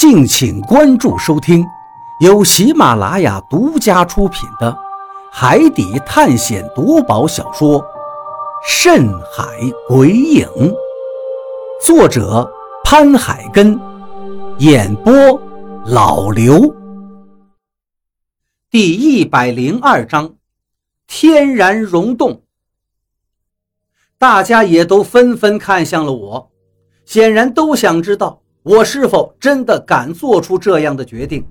敬请关注收听，由喜马拉雅独家出品的《海底探险夺宝小说》《深海鬼影》，作者潘海根，演播老刘。第一百零二章：天然溶洞。大家也都纷纷看向了我，显然都想知道。我是否真的敢做出这样的决定？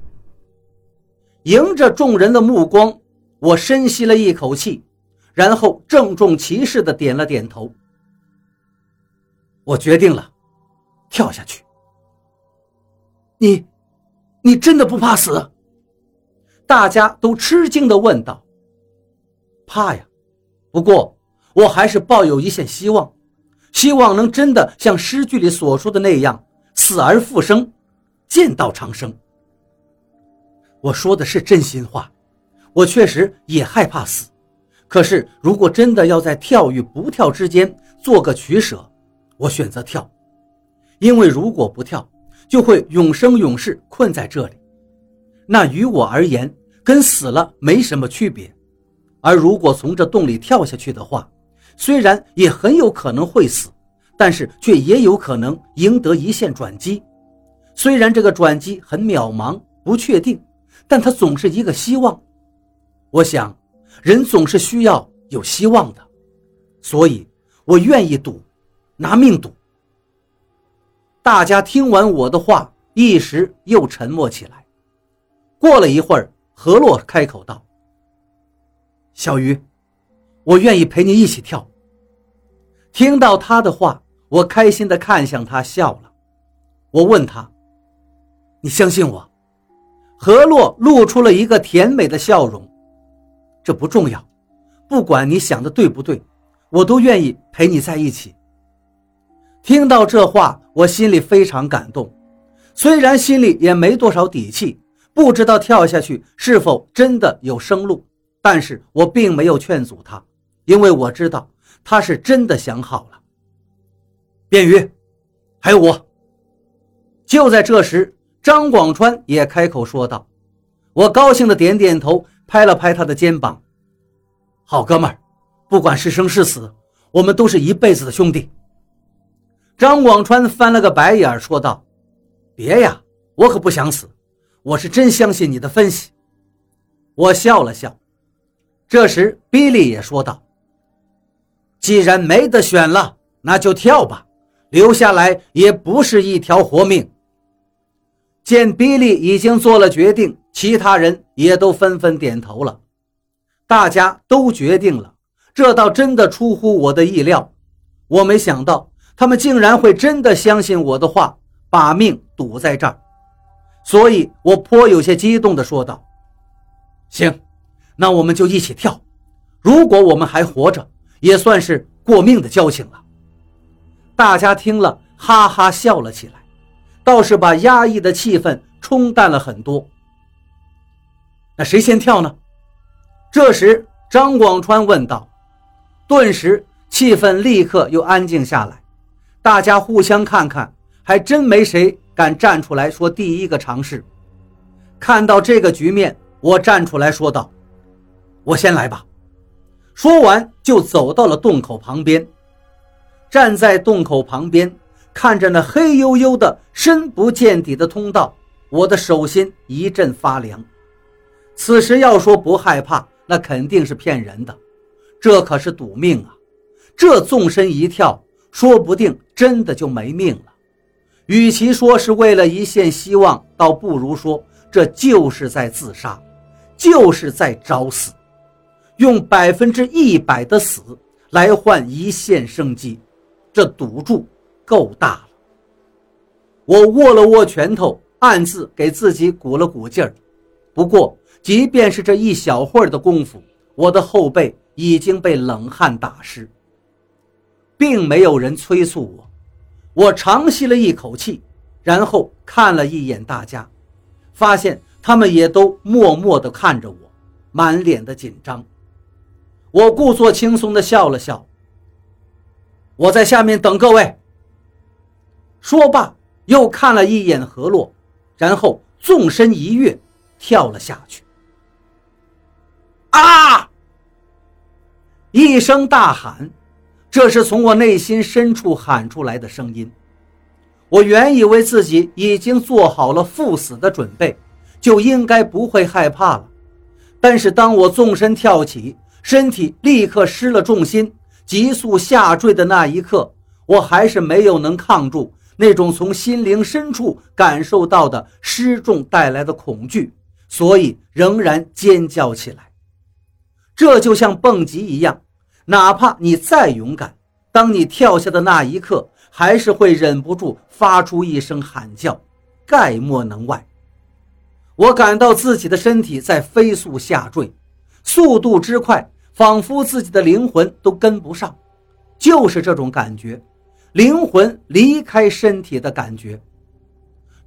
迎着众人的目光，我深吸了一口气，然后郑重其事地点了点头。我决定了，跳下去。你，你真的不怕死？大家都吃惊地问道。怕呀，不过我还是抱有一线希望，希望能真的像诗句里所说的那样。死而复生，见道长生。我说的是真心话，我确实也害怕死。可是，如果真的要在跳与不跳之间做个取舍，我选择跳，因为如果不跳，就会永生永世困在这里，那于我而言跟死了没什么区别。而如果从这洞里跳下去的话，虽然也很有可能会死。但是却也有可能赢得一线转机，虽然这个转机很渺茫不确定，但它总是一个希望。我想，人总是需要有希望的，所以我愿意赌，拿命赌。大家听完我的话，一时又沉默起来。过了一会儿，何洛开口道：“小鱼，我愿意陪你一起跳。”听到他的话。我开心地看向他，笑了。我问他：“你相信我？”何洛露出了一个甜美的笑容。这不重要，不管你想的对不对，我都愿意陪你在一起。听到这话，我心里非常感动。虽然心里也没多少底气，不知道跳下去是否真的有生路，但是我并没有劝阻他，因为我知道他是真的想好了。便于，还有我。就在这时，张广川也开口说道：“我高兴的点点头，拍了拍他的肩膀。好哥们儿，不管是生是死，我们都是一辈子的兄弟。”张广川翻了个白眼，说道：“别呀，我可不想死，我是真相信你的分析。”我笑了笑。这时，比利也说道：“既然没得选了，那就跳吧。”留下来也不是一条活命。见比利已经做了决定，其他人也都纷纷点头了。大家都决定了，这倒真的出乎我的意料。我没想到他们竟然会真的相信我的话，把命赌在这儿。所以我颇有些激动地说道：“行，那我们就一起跳。如果我们还活着，也算是过命的交情了。”大家听了，哈哈笑了起来，倒是把压抑的气氛冲淡了很多。那谁先跳呢？这时，张广川问道。顿时，气氛立刻又安静下来。大家互相看看，还真没谁敢站出来说第一个尝试。看到这个局面，我站出来说道：“我先来吧。”说完，就走到了洞口旁边。站在洞口旁边，看着那黑黝黝的、深不见底的通道，我的手心一阵发凉。此时要说不害怕，那肯定是骗人的。这可是赌命啊！这纵身一跳，说不定真的就没命了。与其说是为了一线希望，倒不如说这就是在自杀，就是在找死，用百分之一百的死来换一线生机。这赌注够大了，我握了握拳头，暗自给自己鼓了鼓劲儿。不过，即便是这一小会儿的功夫，我的后背已经被冷汗打湿，并没有人催促我。我长吸了一口气，然后看了一眼大家，发现他们也都默默地看着我，满脸的紧张。我故作轻松地笑了笑。我在下面等各位。说罢，又看了一眼何洛，然后纵身一跃，跳了下去。啊！一声大喊，这是从我内心深处喊出来的声音。我原以为自己已经做好了赴死的准备，就应该不会害怕了。但是当我纵身跳起，身体立刻失了重心，急速下坠的那一刻，我还是没有能抗住那种从心灵深处感受到的失重带来的恐惧，所以仍然尖叫起来。这就像蹦极一样，哪怕你再勇敢，当你跳下的那一刻。还是会忍不住发出一声喊叫，概莫能外。我感到自己的身体在飞速下坠，速度之快，仿佛自己的灵魂都跟不上。就是这种感觉，灵魂离开身体的感觉。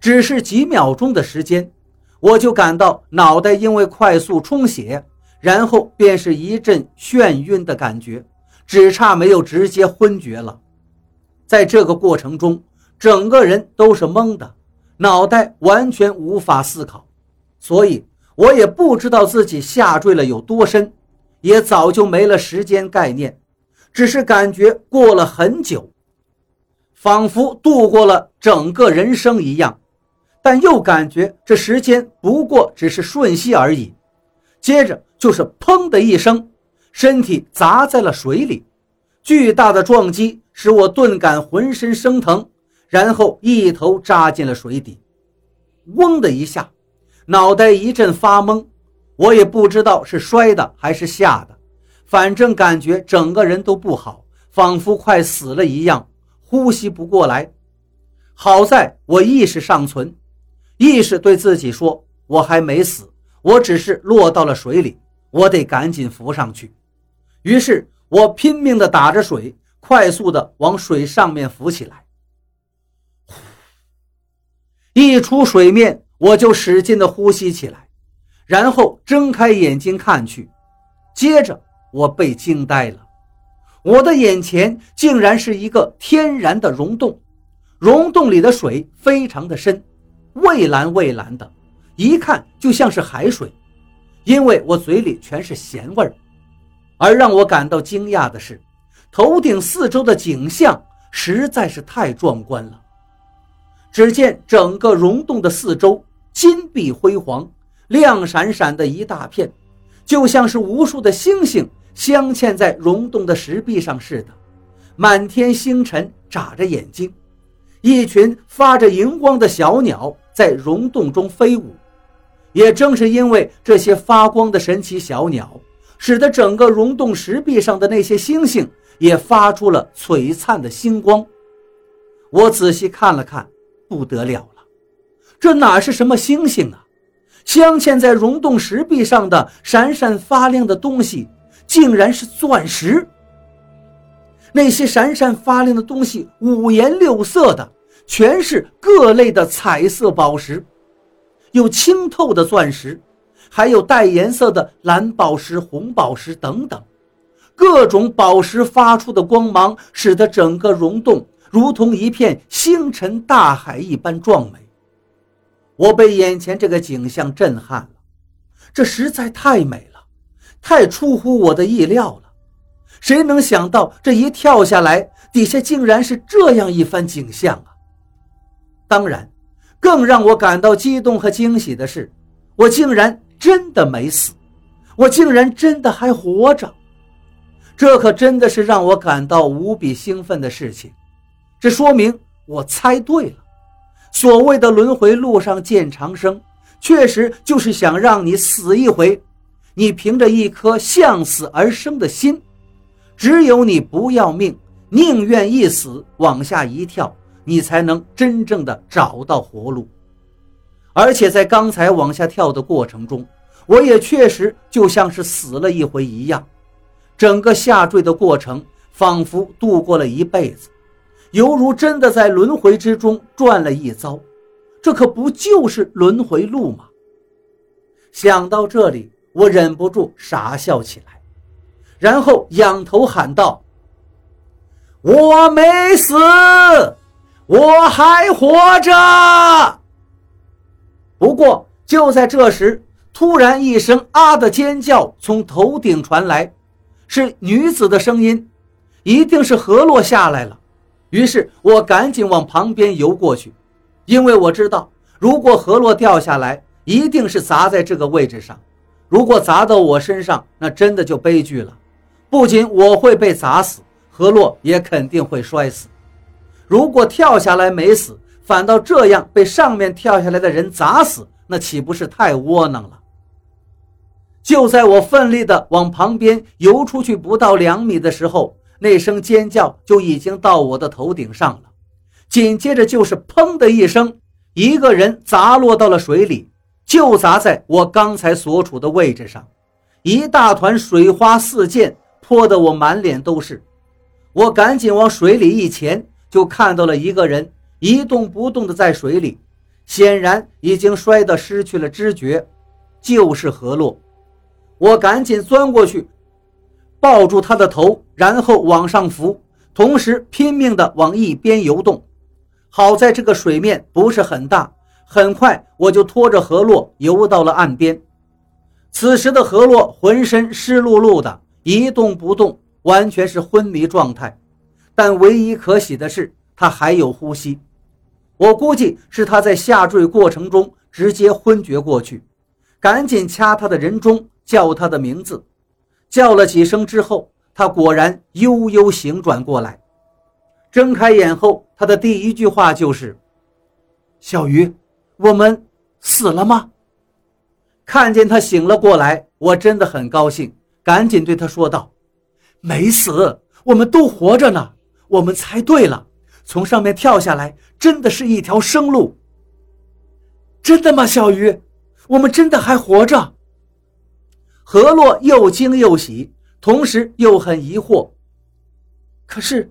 只是几秒钟的时间，我就感到脑袋因为快速充血，然后便是一阵眩晕的感觉，只差没有直接昏厥了。在这个过程中，整个人都是懵的，脑袋完全无法思考，所以我也不知道自己下坠了有多深，也早就没了时间概念，只是感觉过了很久，仿佛度过了整个人生一样，但又感觉这时间不过只是瞬息而已。接着就是砰的一声，身体砸在了水里，巨大的撞击。使我顿感浑身生疼，然后一头扎进了水底。嗡的一下，脑袋一阵发懵，我也不知道是摔的还是吓的，反正感觉整个人都不好，仿佛快死了一样，呼吸不过来。好在我意识尚存，意识对自己说：“我还没死，我只是落到了水里，我得赶紧浮上去。”于是，我拼命地打着水。快速的往水上面浮起来，一出水面我就使劲的呼吸起来，然后睁开眼睛看去，接着我被惊呆了，我的眼前竟然是一个天然的溶洞，溶洞里的水非常的深，蔚蓝蔚蓝的，一看就像是海水，因为我嘴里全是咸味儿，而让我感到惊讶的是。头顶四周的景象实在是太壮观了。只见整个溶洞的四周金碧辉煌、亮闪闪的一大片，就像是无数的星星镶嵌在溶洞的石壁上似的。满天星辰眨着眼睛，一群发着荧光的小鸟在溶洞中飞舞。也正是因为这些发光的神奇小鸟，使得整个溶洞石壁上的那些星星。也发出了璀璨的星光。我仔细看了看，不得了了，这哪是什么星星啊？镶嵌在溶洞石壁上的闪闪发亮的东西，竟然是钻石。那些闪闪发亮的东西五颜六色的，全是各类的彩色宝石，有清透的钻石，还有带颜色的蓝宝石、红宝石等等。各种宝石发出的光芒，使得整个溶洞如同一片星辰大海一般壮美。我被眼前这个景象震撼了，这实在太美了，太出乎我的意料了。谁能想到这一跳下来，底下竟然是这样一番景象啊！当然，更让我感到激动和惊喜的是，我竟然真的没死，我竟然真的还活着。这可真的是让我感到无比兴奋的事情，这说明我猜对了。所谓的轮回路上见长生，确实就是想让你死一回，你凭着一颗向死而生的心，只有你不要命，宁愿一死往下一跳，你才能真正的找到活路。而且在刚才往下跳的过程中，我也确实就像是死了一回一样。整个下坠的过程，仿佛度过了一辈子，犹如真的在轮回之中转了一遭。这可不就是轮回路吗？想到这里，我忍不住傻笑起来，然后仰头喊道：“我没死，我还活着！”不过就在这时，突然一声“啊”的尖叫从头顶传来，是女子的声音，一定是何洛下来了。于是我赶紧往旁边游过去，因为我知道，如果河洛掉下来，一定是砸在这个位置上。如果砸到我身上，那真的就悲剧了。不仅我会被砸死，河洛也肯定会摔死。如果跳下来没死，反倒这样被上面跳下来的人砸死，那岂不是太窝囊了？就在我奋力地往旁边游出去不到两米的时候，那声尖叫就已经到我的头顶上了。紧接着就是“砰”的一声，一个人砸落到了水里。就砸在我刚才所处的位置上，一大团水花四溅，泼得我满脸都是。我赶紧往水里一潜，就看到了一个人一动不动的在水里，显然已经摔得失去了知觉，就是何洛。我赶紧钻过去，抱住他的头，然后往上浮，同时拼命地往一边游动。好在这个水面不是很大。很快，我就拖着河洛游到了岸边。此时的河洛浑身湿漉漉的，一动不动，完全是昏迷状态。但唯一可喜的是，他还有呼吸。我估计是他在下坠过程中直接昏厥过去。赶紧掐他的人中，叫他的名字。叫了几声之后，他果然悠悠醒转过来。睁开眼后，他的第一句话就是：“小鱼。”我们死了吗？看见他醒了过来，我真的很高兴，赶紧对他说道：“没死，我们都活着呢。我们猜对了，从上面跳下来真的是一条生路。真的吗，小鱼？我们真的还活着？”何洛又惊又喜，同时又很疑惑。可是，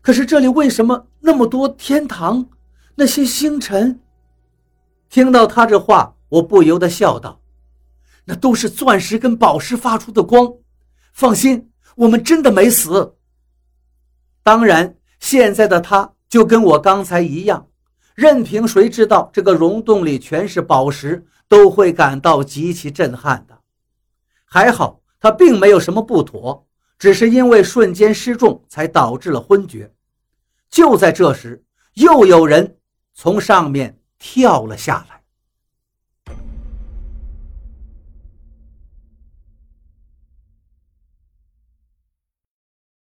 可是这里为什么那么多天堂？那些星辰？听到他这话，我不由得笑道：“那都是钻石跟宝石发出的光。放心，我们真的没死。当然，现在的他就跟我刚才一样，任凭谁知道这个溶洞里全是宝石，都会感到极其震撼的。还好，他并没有什么不妥，只是因为瞬间失重才导致了昏厥。就在这时，又有人从上面。跳了下来。